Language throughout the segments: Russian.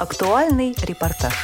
Актуальный репортаж.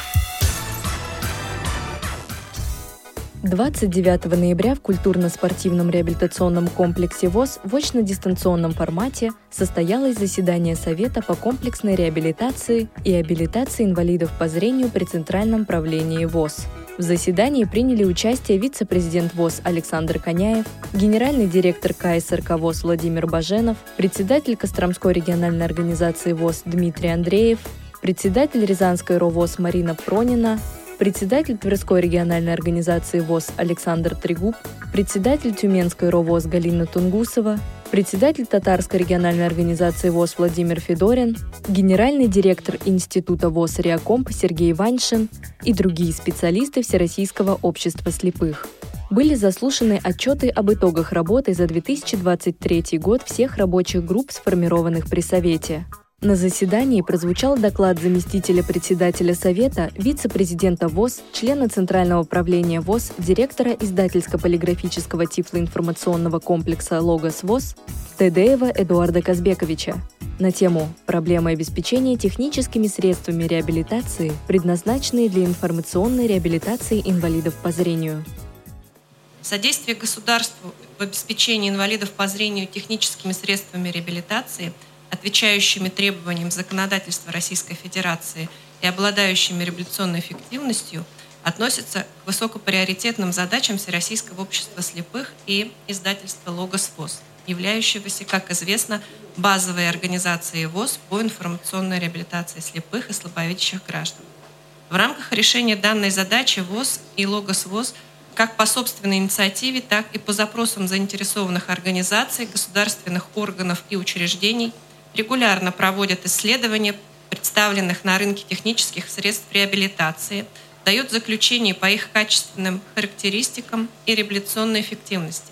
29 ноября в культурно-спортивном реабилитационном комплексе ВОЗ в очно-дистанционном формате состоялось заседание Совета по комплексной реабилитации и абилитации инвалидов по зрению при Центральном правлении ВОЗ. В заседании приняли участие вице-президент ВОЗ Александр Коняев, генеральный директор КСРК ВОЗ Владимир Баженов, председатель Костромской региональной организации ВОЗ Дмитрий Андреев, председатель Рязанской РОВОЗ Марина Пронина, председатель Тверской региональной организации ВОЗ Александр Трегуб, председатель Тюменской РОВОЗ Галина Тунгусова, председатель Татарской региональной организации ВОЗ Владимир Федорин, генеральный директор Института ВОЗ Реакомп Сергей Ваншин и другие специалисты Всероссийского общества слепых. Были заслушаны отчеты об итогах работы за 2023 год всех рабочих групп, сформированных при Совете. На заседании прозвучал доклад заместителя председателя Совета, вице-президента ВОЗ, члена Центрального правления ВОЗ, директора издательско-полиграфического тифлоинформационного комплекса «Логос ВОЗ» Тедеева Эдуарда Казбековича на тему «Проблемы обеспечения техническими средствами реабилитации, предназначенные для информационной реабилитации инвалидов по зрению». Содействие государству в обеспечении инвалидов по зрению техническими средствами реабилитации – отвечающими требованиям законодательства Российской Федерации и обладающими революционной эффективностью, относятся к высокоприоритетным задачам Всероссийского общества слепых и издательства «Логос ВОЗ», являющегося, как известно, базовой организацией ВОЗ по информационной реабилитации слепых и слабовидящих граждан. В рамках решения данной задачи ВОЗ и «Логос ВОЗ» как по собственной инициативе, так и по запросам заинтересованных организаций, государственных органов и учреждений – регулярно проводят исследования представленных на рынке технических средств реабилитации, дают заключение по их качественным характеристикам и реабилитационной эффективности.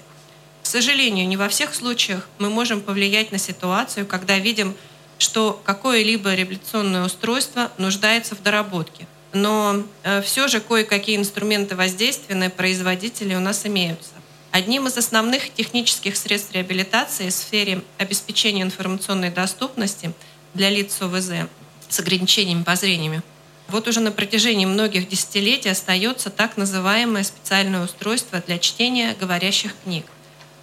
К сожалению, не во всех случаях мы можем повлиять на ситуацию, когда видим, что какое-либо реабилитационное устройство нуждается в доработке. Но э, все же кое-какие инструменты воздействия на производителей у нас имеются. Одним из основных технических средств реабилитации в сфере обеспечения информационной доступности для лиц ОВЗ с ограничениями по зрению вот уже на протяжении многих десятилетий остается так называемое специальное устройство для чтения говорящих книг.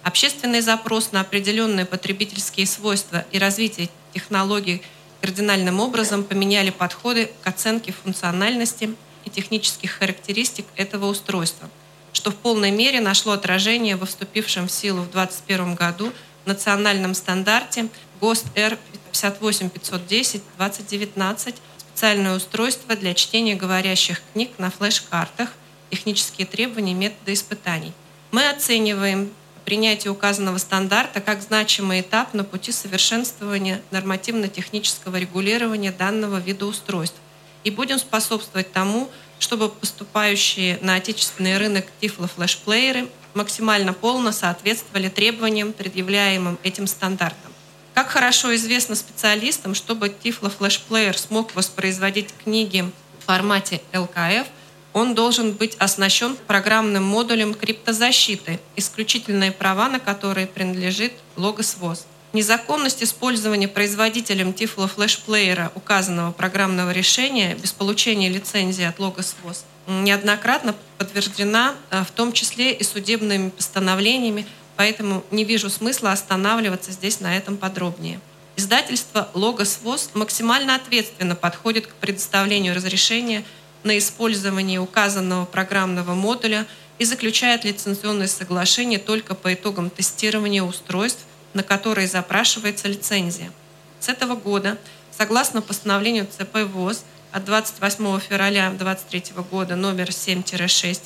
Общественный запрос на определенные потребительские свойства и развитие технологий кардинальным образом поменяли подходы к оценке функциональности и технических характеристик этого устройства – что в полной мере нашло отражение во вступившем в силу в 2021 году национальном стандарте ГОСТ Р 58510-2019 специальное устройство для чтения говорящих книг на флеш-картах, технические требования методы испытаний. Мы оцениваем принятие указанного стандарта как значимый этап на пути совершенствования нормативно-технического регулирования данного вида устройств и будем способствовать тому, чтобы поступающие на отечественный рынок тифло-флешплееры максимально полно соответствовали требованиям, предъявляемым этим стандартам. Как хорошо известно специалистам, чтобы тифло-флешплеер смог воспроизводить книги в формате LKF, он должен быть оснащен программным модулем криптозащиты, исключительные права на которые принадлежит ВОЗ. Незаконность использования производителем Tiflo флешплеера указанного программного решения без получения лицензии от Logos ВОЗ неоднократно подтверждена, э, в том числе и судебными постановлениями, поэтому не вижу смысла останавливаться здесь на этом подробнее. Издательство «Логос ВОЗ» максимально ответственно подходит к предоставлению разрешения на использование указанного программного модуля и заключает лицензионное соглашение только по итогам тестирования устройств на которые запрашивается лицензия. С этого года, согласно постановлению ЦП ВОЗ от 28 февраля 2023 года номер 7-6,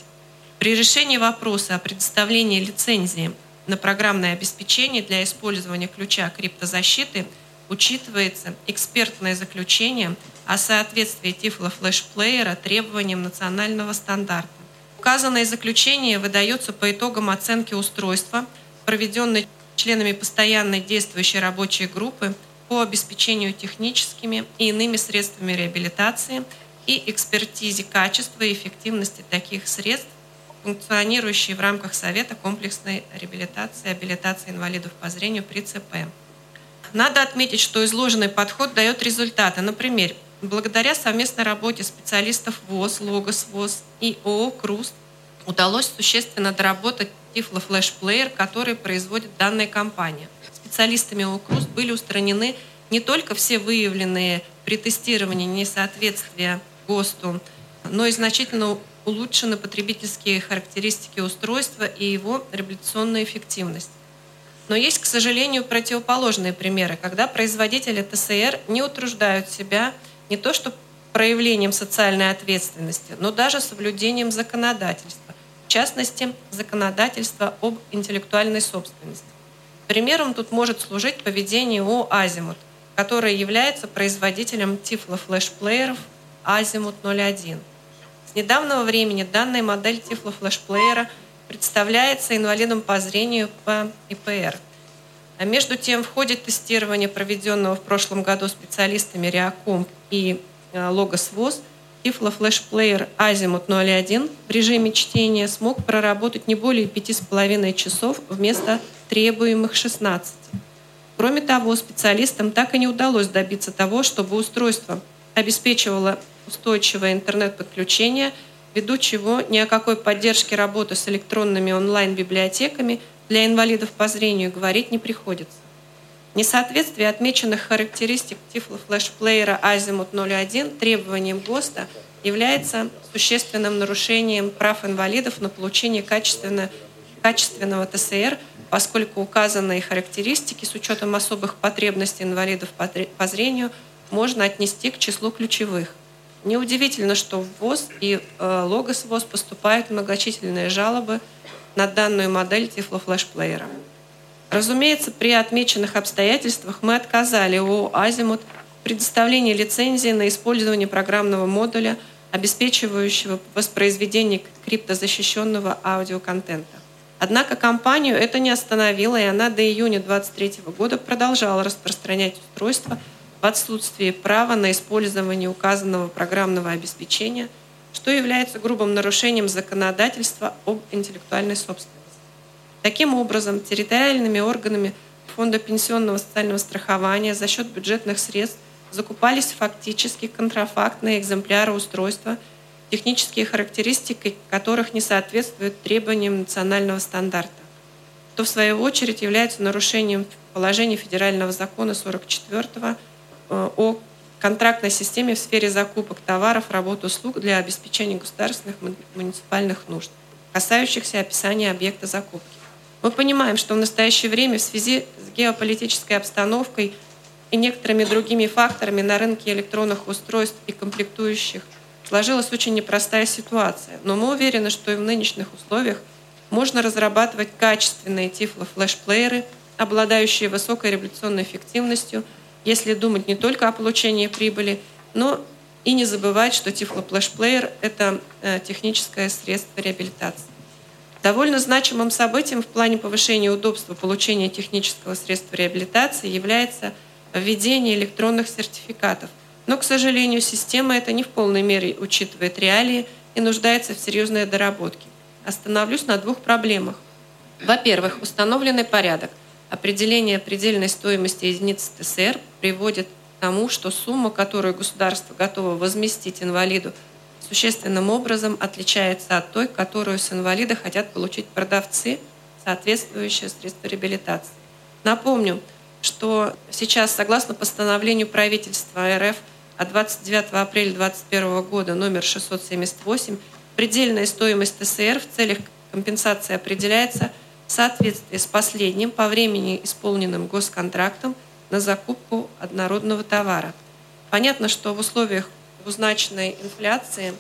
при решении вопроса о предоставлении лицензии на программное обеспечение для использования ключа криптозащиты учитывается экспертное заключение о соответствии тифло флешплеера требованиям национального стандарта. Указанное заключение выдается по итогам оценки устройства, проведенной членами постоянной действующей рабочей группы по обеспечению техническими и иными средствами реабилитации и экспертизе качества и эффективности таких средств, функционирующие в рамках Совета комплексной реабилитации и абилитации инвалидов по зрению при ЦП. Надо отметить, что изложенный подход дает результаты. Например, благодаря совместной работе специалистов ВОЗ, Логос ВОЗ и ООО «Круст» удалось существенно доработать Player, который производит данная компания. Специалистами ООО «Круст» были устранены не только все выявленные при тестировании несоответствия ГОСТу, но и значительно улучшены потребительские характеристики устройства и его реабилитационная эффективность. Но есть, к сожалению, противоположные примеры, когда производители ТСР не утруждают себя не то что проявлением социальной ответственности, но даже соблюдением законодательства, в частности, законодательства об интеллектуальной собственности. Примером тут может служить поведение ООО «Азимут», которое является производителем тифлофлешплееров «Азимут 01». С недавнего времени данная модель тифлофлешплеера представляется инвалидом по зрению по ИПР. А между тем, в ходе тестирования, проведенного в прошлом году специалистами Реаком и э, Логос ВОЗ, Flash Player Azimut 01 в режиме чтения смог проработать не более 5,5 часов вместо требуемых 16. Кроме того, специалистам так и не удалось добиться того, чтобы устройство обеспечивало устойчивое интернет-подключение, ввиду чего ни о какой поддержке работы с электронными онлайн-библиотеками для инвалидов по зрению говорить не приходится. Несоответствие отмеченных характеристик Player Azimut 01 требованиям ГОСТа является существенным нарушением прав инвалидов на получение качественного, качественного ТСР, поскольку указанные характеристики с учетом особых потребностей инвалидов по зрению можно отнести к числу ключевых – Неудивительно, что в ВОЗ и э, Логос ВОЗ поступают многочисленные жалобы на данную модель тифлофлешплеера. Разумеется, при отмеченных обстоятельствах мы отказали ООО «Азимут» в предоставлении лицензии на использование программного модуля, обеспечивающего воспроизведение криптозащищенного аудиоконтента. Однако компанию это не остановило, и она до июня 2023 года продолжала распространять устройство – в отсутствии права на использование указанного программного обеспечения, что является грубым нарушением законодательства об интеллектуальной собственности. Таким образом, территориальными органами Фонда пенсионного социального страхования за счет бюджетных средств закупались фактически контрафактные экземпляры устройства, технические характеристики которых не соответствуют требованиям национального стандарта, что в свою очередь является нарушением положений федерального закона 44 Э, о контрактной системе в сфере закупок товаров, работ, услуг для обеспечения государственных муниципальных нужд, касающихся описания объекта закупки. Мы понимаем, что в настоящее время в связи с геополитической обстановкой и некоторыми другими факторами на рынке электронных устройств и комплектующих сложилась очень непростая ситуация. Но мы уверены, что и в нынешних условиях можно разрабатывать качественные тифло-флешплееры, обладающие высокой революционной эффективностью – если думать не только о получении прибыли, но и не забывать, что тифлоплэш-плеер – это э, техническое средство реабилитации. Довольно значимым событием в плане повышения удобства получения технического средства реабилитации является введение электронных сертификатов. Но, к сожалению, система эта не в полной мере учитывает реалии и нуждается в серьезной доработке. Остановлюсь на двух проблемах. Во-первых, установленный порядок – Определение предельной стоимости единицы ТСР приводит к тому, что сумма, которую государство готово возместить инвалиду, существенным образом отличается от той, которую с инвалида хотят получить продавцы, соответствующие средства реабилитации. Напомню, что сейчас, согласно постановлению правительства РФ от 29 апреля 2021 года номер 678, предельная стоимость ТСР в целях компенсации определяется – в соответствии с последним по времени исполненным госконтрактом на закупку однородного товара. Понятно, что в условиях двузначной инфляции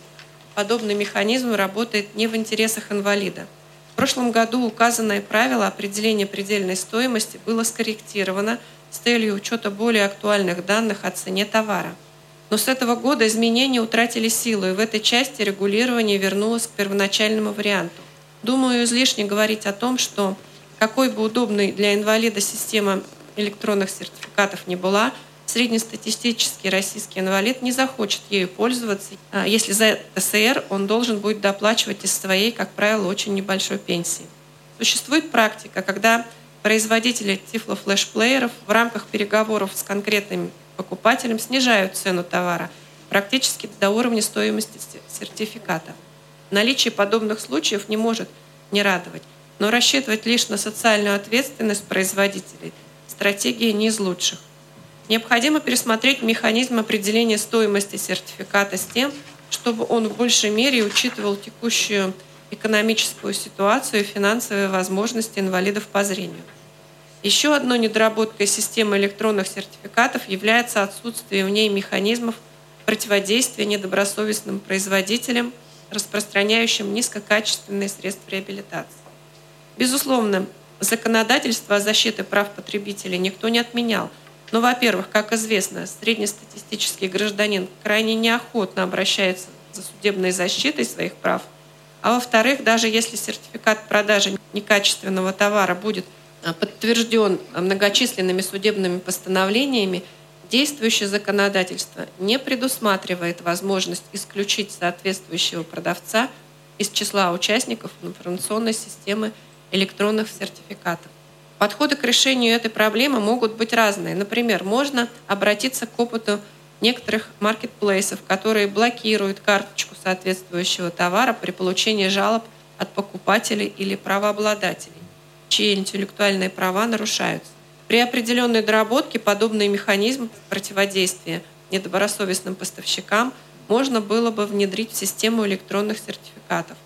подобный механизм работает не в интересах инвалида. В прошлом году указанное правило определения предельной стоимости было скорректировано с целью учета более актуальных данных о цене товара. Но с этого года изменения утратили силу, и в этой части регулирование вернулось к первоначальному варианту. Думаю, излишне говорить о том, что какой бы удобной для инвалида система электронных сертификатов не была, среднестатистический российский инвалид не захочет ею пользоваться, а если за ТСР он должен будет доплачивать из своей, как правило, очень небольшой пенсии. Существует практика, когда производители тифлофлешплееров в рамках переговоров с конкретным покупателем снижают цену товара практически до уровня стоимости сертификата. Наличие подобных случаев не может не радовать, но рассчитывать лишь на социальную ответственность производителей – стратегия не из лучших. Необходимо пересмотреть механизм определения стоимости сертификата с тем, чтобы он в большей мере учитывал текущую экономическую ситуацию и финансовые возможности инвалидов по зрению. Еще одной недоработкой системы электронных сертификатов является отсутствие в ней механизмов противодействия недобросовестным производителям, распространяющим низкокачественные средства реабилитации. Безусловно, законодательство о защите прав потребителей никто не отменял – ну, во-первых, как известно, среднестатистический гражданин крайне неохотно обращается за судебной защитой своих прав. А во-вторых, даже если сертификат продажи некачественного товара будет а, подтвержден многочисленными судебными постановлениями, действующее законодательство не предусматривает возможность исключить соответствующего продавца из числа участников информационной системы электронных сертификатов. Подходы к решению этой проблемы могут быть разные. Например, можно обратиться к опыту некоторых маркетплейсов, которые блокируют карточку соответствующего товара при получении жалоб от покупателей или правообладателей, чьи интеллектуальные права нарушаются. При определенной доработке подобный механизм противодействия недобросовестным поставщикам можно было бы внедрить в систему электронных сертификатов.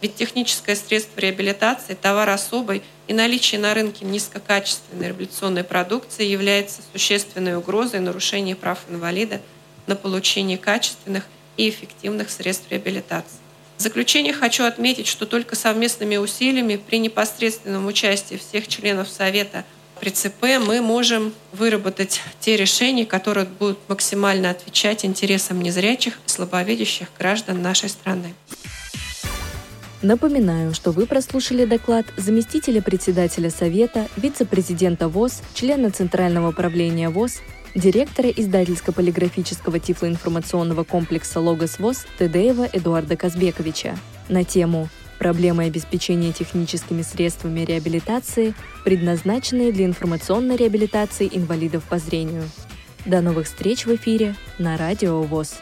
Ведь техническое средство реабилитации, товар особый и наличие на рынке низкокачественной реабилитационной продукции является существенной угрозой нарушения прав инвалида на получение качественных и эффективных средств реабилитации. В заключение хочу отметить, что только совместными усилиями при непосредственном участии всех членов Совета при ЦП мы можем выработать те решения, которые будут максимально отвечать интересам незрячих и слабовидящих граждан нашей страны. Напоминаю, что вы прослушали доклад заместителя председателя Совета, вице-президента ВОЗ, члена Центрального управления ВОЗ, директора издательско-полиграфического тифлоинформационного комплекса «Логос ВОЗ» Тедеева Эдуарда Казбековича на тему «Проблемы обеспечения техническими средствами реабилитации, предназначенные для информационной реабилитации инвалидов по зрению». До новых встреч в эфире на Радио ВОЗ.